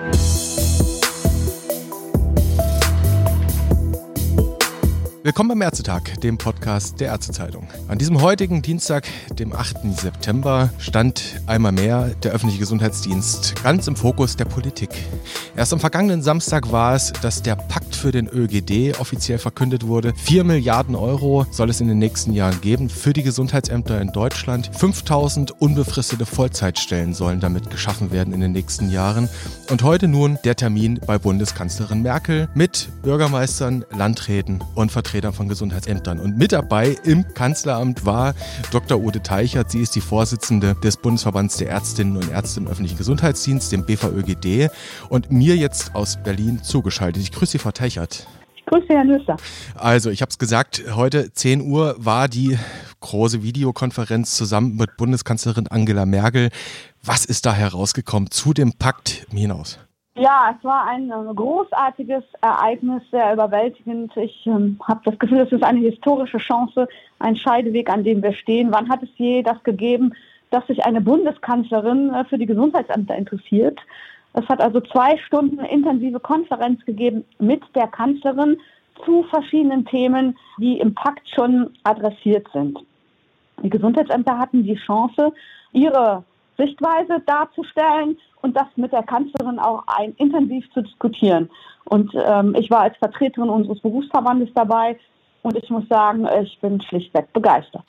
Thank you Willkommen beim Ärztetag, dem Podcast der Ärztezeitung. An diesem heutigen Dienstag, dem 8. September, stand einmal mehr der öffentliche Gesundheitsdienst ganz im Fokus der Politik. Erst am vergangenen Samstag war es, dass der Pakt für den ÖGD offiziell verkündet wurde. 4 Milliarden Euro soll es in den nächsten Jahren geben für die Gesundheitsämter in Deutschland. 5000 unbefristete Vollzeitstellen sollen damit geschaffen werden in den nächsten Jahren. Und heute nun der Termin bei Bundeskanzlerin Merkel mit Bürgermeistern, Landräten und Vertretern Vertretern von Gesundheitsämtern. Und mit dabei im Kanzleramt war Dr. Ute Teichert. Sie ist die Vorsitzende des Bundesverbands der Ärztinnen und Ärzte im öffentlichen Gesundheitsdienst, dem BVÖGD, und mir jetzt aus Berlin zugeschaltet. Ich grüße Sie, Frau Teichert. Grüße, Herr Nüsser. Also, ich habe es gesagt, heute 10 Uhr war die große Videokonferenz zusammen mit Bundeskanzlerin Angela Merkel. Was ist da herausgekommen zu dem Pakt hinaus? Ja, es war ein äh, großartiges Ereignis, sehr überwältigend. Ich ähm, habe das Gefühl, es ist eine historische Chance, ein Scheideweg, an dem wir stehen. Wann hat es je das gegeben, dass sich eine Bundeskanzlerin äh, für die Gesundheitsämter interessiert? Es hat also zwei Stunden intensive Konferenz gegeben mit der Kanzlerin zu verschiedenen Themen, die im Pakt schon adressiert sind. Die Gesundheitsämter hatten die Chance, ihre Sichtweise darzustellen und das mit der Kanzlerin auch ein, intensiv zu diskutieren. Und ähm, ich war als Vertreterin unseres Berufsverbandes dabei und ich muss sagen, ich bin schlichtweg begeistert.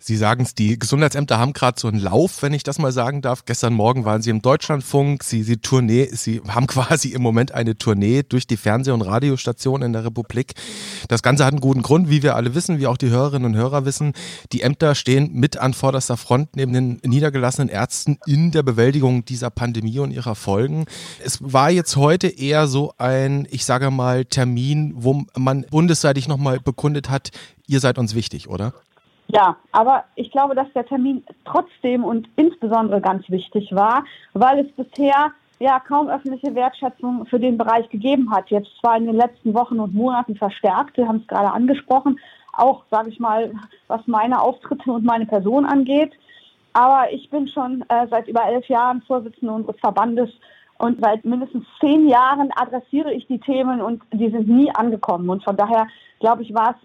Sie sagen es, die Gesundheitsämter haben gerade so einen Lauf, wenn ich das mal sagen darf. Gestern Morgen waren Sie im Deutschlandfunk. Sie, Sie, Tournee, Sie haben quasi im Moment eine Tournee durch die Fernseh- und Radiostationen in der Republik. Das Ganze hat einen guten Grund, wie wir alle wissen, wie auch die Hörerinnen und Hörer wissen. Die Ämter stehen mit an vorderster Front neben den niedergelassenen Ärzten in der Bewältigung dieser Pandemie und ihrer Folgen. Es war jetzt heute eher so ein, ich sage mal, Termin, wo man bundesseitig nochmal bekundet hat, ihr seid uns wichtig, oder? Ja, aber ich glaube, dass der Termin trotzdem und insbesondere ganz wichtig war, weil es bisher ja kaum öffentliche Wertschätzung für den Bereich gegeben hat. Jetzt zwar in den letzten Wochen und Monaten verstärkt, wir haben es gerade angesprochen, auch, sage ich mal, was meine Auftritte und meine Person angeht. Aber ich bin schon äh, seit über elf Jahren Vorsitzende unseres Verbandes und seit mindestens zehn Jahren adressiere ich die Themen und die sind nie angekommen. Und von daher, glaube ich, war es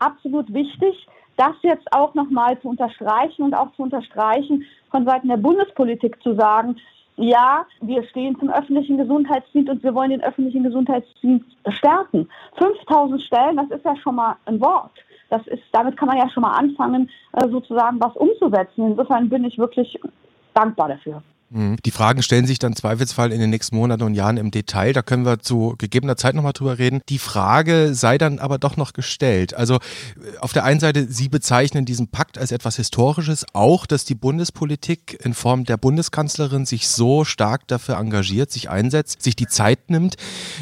absolut wichtig, das jetzt auch nochmal zu unterstreichen und auch zu unterstreichen, von Seiten der Bundespolitik zu sagen, ja, wir stehen zum öffentlichen Gesundheitsdienst und wir wollen den öffentlichen Gesundheitsdienst stärken. 5000 Stellen, das ist ja schon mal ein Wort. Das ist, damit kann man ja schon mal anfangen, äh, sozusagen was umzusetzen. Insofern bin ich wirklich dankbar dafür. Mhm. Die Fragen stellen sich dann Zweifelsfall in den nächsten Monaten und Jahren im Detail. Da können wir zu gegebener Zeit nochmal drüber reden. Die Frage sei dann aber doch noch gestellt. Also äh, auf der einen Seite, Sie bezeichnen diesen Pakt als etwas Historisches, auch, dass die Bundespolitik in Form der Bundeskanzlerin sich so stark dafür engagiert, sich einsetzt, sich die Zeit nimmt.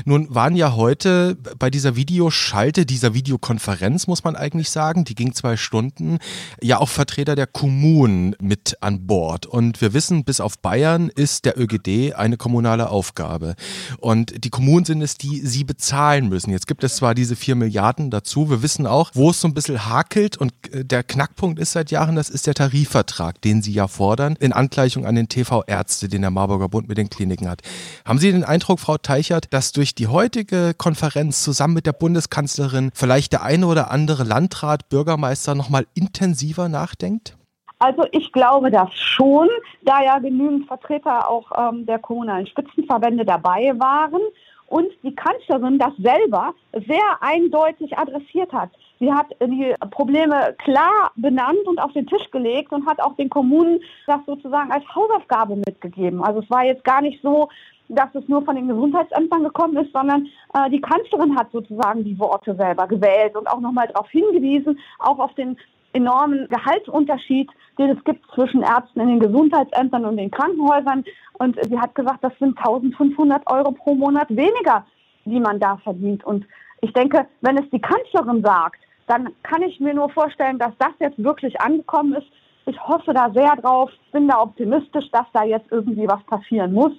Nun waren ja heute bei dieser Videoschalte, dieser Videokonferenz, muss man eigentlich sagen, die ging zwei Stunden, ja auch Vertreter der Kommunen mit an Bord. Und wir wissen, bis auf Bayern Bayern ist der ÖGD eine kommunale Aufgabe. Und die Kommunen sind es, die sie bezahlen müssen. Jetzt gibt es zwar diese vier Milliarden dazu. Wir wissen auch, wo es so ein bisschen hakelt. Und äh, der Knackpunkt ist seit Jahren, das ist der Tarifvertrag, den sie ja fordern, in Angleichung an den TV-Ärzte, den der Marburger Bund mit den Kliniken hat. Haben Sie den Eindruck, Frau Teichert, dass durch die heutige Konferenz zusammen mit der Bundeskanzlerin vielleicht der eine oder andere Landrat, Bürgermeister nochmal intensiver nachdenkt? Also ich glaube das schon, da ja genügend Vertreter auch ähm, der kommunalen Spitzenverbände dabei waren und die Kanzlerin das selber sehr eindeutig adressiert hat. Sie hat die Probleme klar benannt und auf den Tisch gelegt und hat auch den Kommunen das sozusagen als Hausaufgabe mitgegeben. Also es war jetzt gar nicht so, dass es nur von den Gesundheitsämtern gekommen ist, sondern äh, die Kanzlerin hat sozusagen die Worte selber gewählt und auch nochmal darauf hingewiesen, auch auf den enormen Gehaltsunterschied, den es gibt zwischen Ärzten in den Gesundheitsämtern und den Krankenhäusern. Und sie hat gesagt, das sind 1500 Euro pro Monat weniger, die man da verdient. Und ich denke, wenn es die Kanzlerin sagt, dann kann ich mir nur vorstellen, dass das jetzt wirklich angekommen ist. Ich hoffe da sehr drauf, bin da optimistisch, dass da jetzt irgendwie was passieren muss.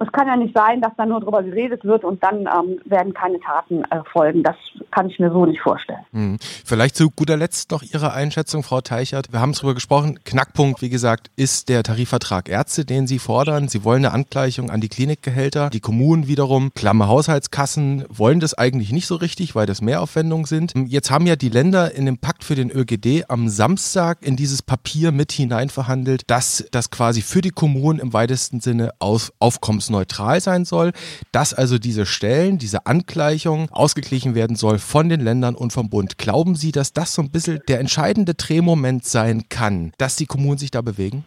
Es kann ja nicht sein, dass da nur drüber geredet wird und dann ähm, werden keine Taten äh, folgen. Das kann ich mir so nicht vorstellen. Hm. Vielleicht zu guter Letzt noch Ihre Einschätzung, Frau Teichert. Wir haben darüber gesprochen. Knackpunkt, wie gesagt, ist der Tarifvertrag Ärzte, den Sie fordern. Sie wollen eine Angleichung an die Klinikgehälter. Die Kommunen wiederum, Klammer Haushaltskassen, wollen das eigentlich nicht so richtig, weil das Mehraufwendungen sind. Jetzt haben ja die Länder in dem Pakt für den ÖGD am Samstag in dieses Papier mit hinein verhandelt, dass das quasi für die Kommunen im weitesten Sinne auf, aufkommensneutral sein soll, dass also diese Stellen, diese Angleichung ausgeglichen werden soll von den Ländern und vom Bund. Glauben Sie, dass das so ein bisschen der entscheidende Drehmoment sein kann, dass die Kommunen sich da bewegen?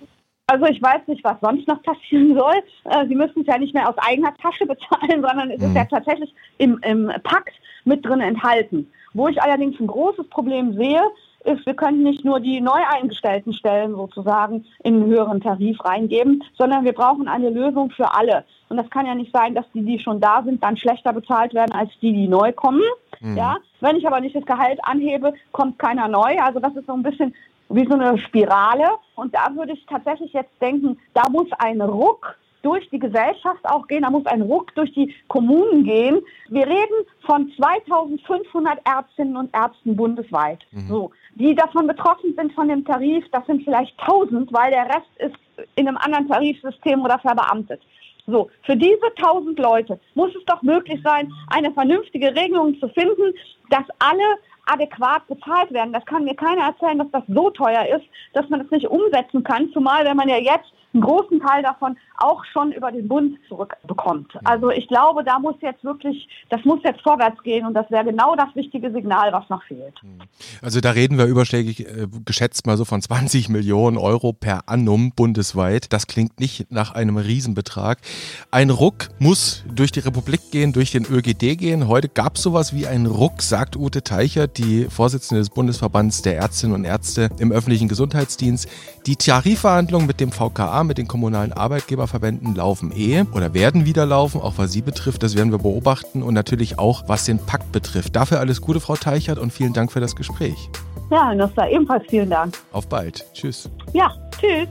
Also ich weiß nicht, was sonst noch passieren soll. Äh, sie müssen es ja nicht mehr aus eigener Tasche bezahlen, sondern es mhm. ist ja tatsächlich im, im Pakt mit drin enthalten. Wo ich allerdings ein großes Problem sehe, ist, wir können nicht nur die neu eingestellten Stellen sozusagen in einen höheren Tarif reingeben, sondern wir brauchen eine Lösung für alle. Und das kann ja nicht sein, dass die, die schon da sind, dann schlechter bezahlt werden als die, die neu kommen. Mhm. Ja, wenn ich aber nicht das Gehalt anhebe, kommt keiner neu. Also das ist so ein bisschen wie so eine Spirale. Und da würde ich tatsächlich jetzt denken, da muss ein Ruck durch die Gesellschaft auch gehen, da muss ein Ruck durch die Kommunen gehen. Wir reden von 2500 Ärztinnen und Ärzten bundesweit, mhm. so, die davon betroffen sind von dem Tarif. Das sind vielleicht 1000, weil der Rest ist in einem anderen Tarifsystem oder verbeamtet. So, für diese 1000 Leute muss es doch möglich sein, eine vernünftige Regelung zu finden, dass alle adäquat bezahlt werden. Das kann mir keiner erzählen, dass das so teuer ist, dass man das nicht umsetzen kann, zumal wenn man ja jetzt einen großen Teil davon auch schon über den Bund zurückbekommt. Also ich glaube, da muss jetzt wirklich, das muss jetzt vorwärts gehen und das wäre genau das wichtige Signal, was noch fehlt. Also da reden wir überschlägig äh, geschätzt mal so von 20 Millionen Euro per annum bundesweit. Das klingt nicht nach einem Riesenbetrag. Ein Ruck muss durch die Republik gehen, durch den ÖGD gehen. Heute gab es sowas wie einen Ruck, sagt Ute Teichert, die Vorsitzende des Bundesverbands der Ärztinnen und Ärzte im öffentlichen Gesundheitsdienst. Die Tarifverhandlungen mit dem VKA, mit den kommunalen Arbeitgeberverbänden laufen eh oder werden wieder laufen, auch was sie betrifft. Das werden wir beobachten und natürlich auch, was den Pakt betrifft. Dafür alles Gute, Frau Teichert, und vielen Dank für das Gespräch. Ja, Noster, ebenfalls vielen Dank. Auf bald. Tschüss. Ja, tschüss.